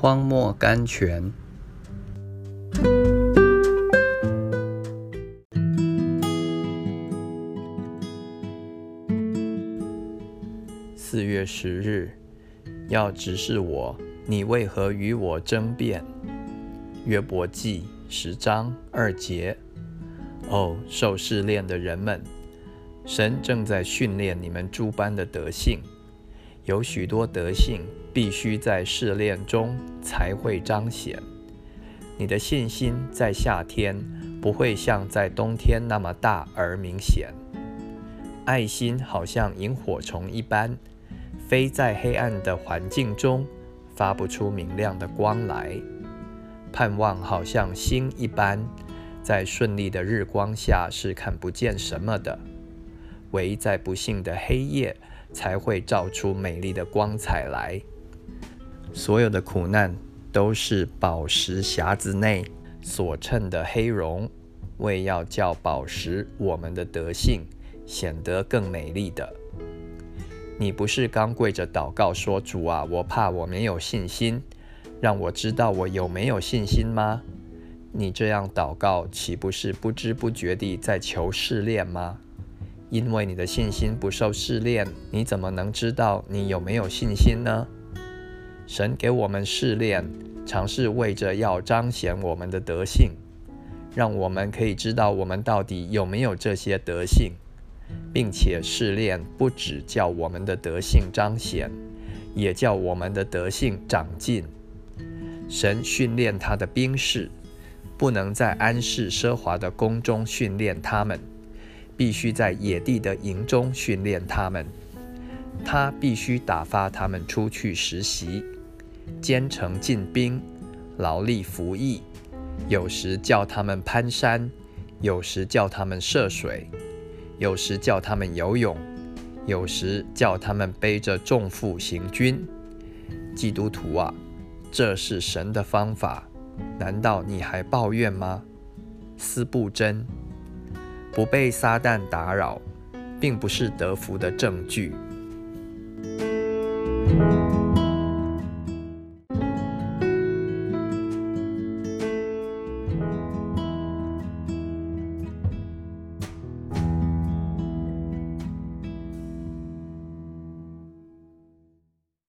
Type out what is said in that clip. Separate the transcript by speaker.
Speaker 1: 荒漠甘泉。四月十日，要直视我，你为何与我争辩？约伯记十章二节。哦，受试炼的人们，神正在训练你们诸般的德性。有许多德性必须在试炼中才会彰显。你的信心在夏天不会像在冬天那么大而明显。爱心好像萤火虫一般，飞在黑暗的环境中，发不出明亮的光来。盼望好像星一般，在顺利的日光下是看不见什么的，唯在不幸的黑夜。才会照出美丽的光彩来。所有的苦难都是宝石匣子内所衬的黑绒，为要叫宝石我们的德性显得更美丽的。你不是刚跪着祷告说：“主啊，我怕我没有信心，让我知道我有没有信心吗？”你这样祷告，岂不是不知不觉地在求试炼吗？因为你的信心不受试炼，你怎么能知道你有没有信心呢？神给我们试炼，尝试为着要彰显我们的德性，让我们可以知道我们到底有没有这些德性，并且试炼不只叫我们的德性彰显，也叫我们的德性长进。神训练他的兵士，不能在安适奢华的宫中训练他们。必须在野地的营中训练他们，他必须打发他们出去实习，兼程进兵，劳力服役。有时叫他们攀山，有时叫他们涉水，有时叫他们游泳，有时叫他们背着重负行军。基督徒啊，这是神的方法，难道你还抱怨吗？斯布真。不被撒旦打扰，并不是得福的证据。